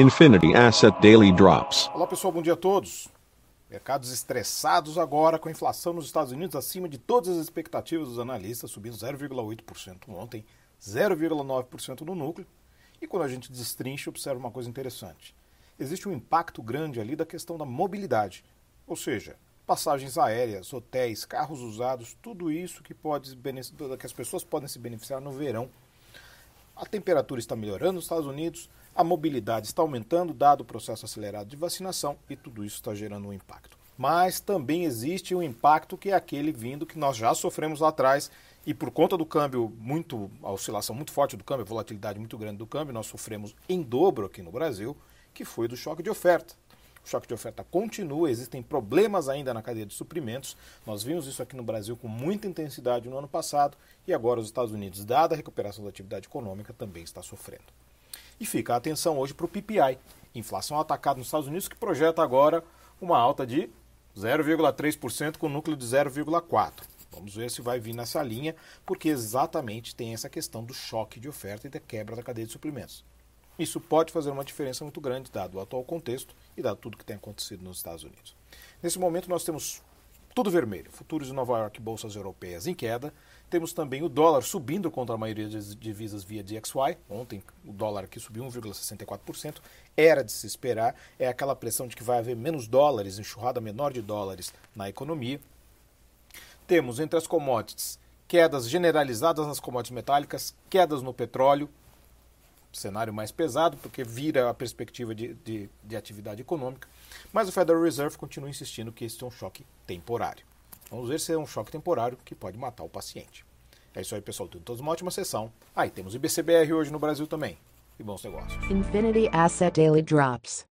Infinity Asset Daily Drops. Olá pessoal, bom dia a todos. Mercados estressados agora com a inflação nos Estados Unidos acima de todas as expectativas dos analistas, subindo 0,8% ontem, 0,9% no núcleo. E quando a gente destrincha, observa uma coisa interessante. Existe um impacto grande ali da questão da mobilidade, ou seja, passagens aéreas, hotéis, carros usados, tudo isso que, pode, que as pessoas podem se beneficiar no verão. A temperatura está melhorando nos Estados Unidos, a mobilidade está aumentando, dado o processo acelerado de vacinação, e tudo isso está gerando um impacto. Mas também existe um impacto que é aquele vindo que nós já sofremos lá atrás, e por conta do câmbio muito, a oscilação muito forte do câmbio, a volatilidade muito grande do câmbio, nós sofremos em dobro aqui no Brasil, que foi do choque de oferta. Choque de oferta continua, existem problemas ainda na cadeia de suprimentos. Nós vimos isso aqui no Brasil com muita intensidade no ano passado e agora os Estados Unidos, dada a recuperação da atividade econômica, também está sofrendo. E fica a atenção hoje para o PPI, inflação atacada nos Estados Unidos, que projeta agora uma alta de 0,3% com núcleo de 0,4%. Vamos ver se vai vir nessa linha, porque exatamente tem essa questão do choque de oferta e da quebra da cadeia de suprimentos. Isso pode fazer uma diferença muito grande, dado o atual contexto e dado tudo que tem acontecido nos Estados Unidos. Nesse momento, nós temos tudo vermelho: futuros de Nova York, bolsas europeias em queda. Temos também o dólar subindo contra a maioria das divisas via DXY. Ontem, o dólar aqui subiu 1,64%. Era de se esperar. É aquela pressão de que vai haver menos dólares, enxurrada menor de dólares na economia. Temos entre as commodities quedas generalizadas nas commodities metálicas, quedas no petróleo, cenário mais pesado, porque vira a perspectiva de, de, de, atividade econômica. Mas o Federal Reserve continua insistindo que esse é um choque temporário. Vamos ver se é um choque temporário que pode matar o paciente. É isso aí, pessoal. Tenham todos uma ótima sessão. Ah, e temos IBCBR hoje no Brasil também. E bons negócios. Infinity Asset Daily Drops.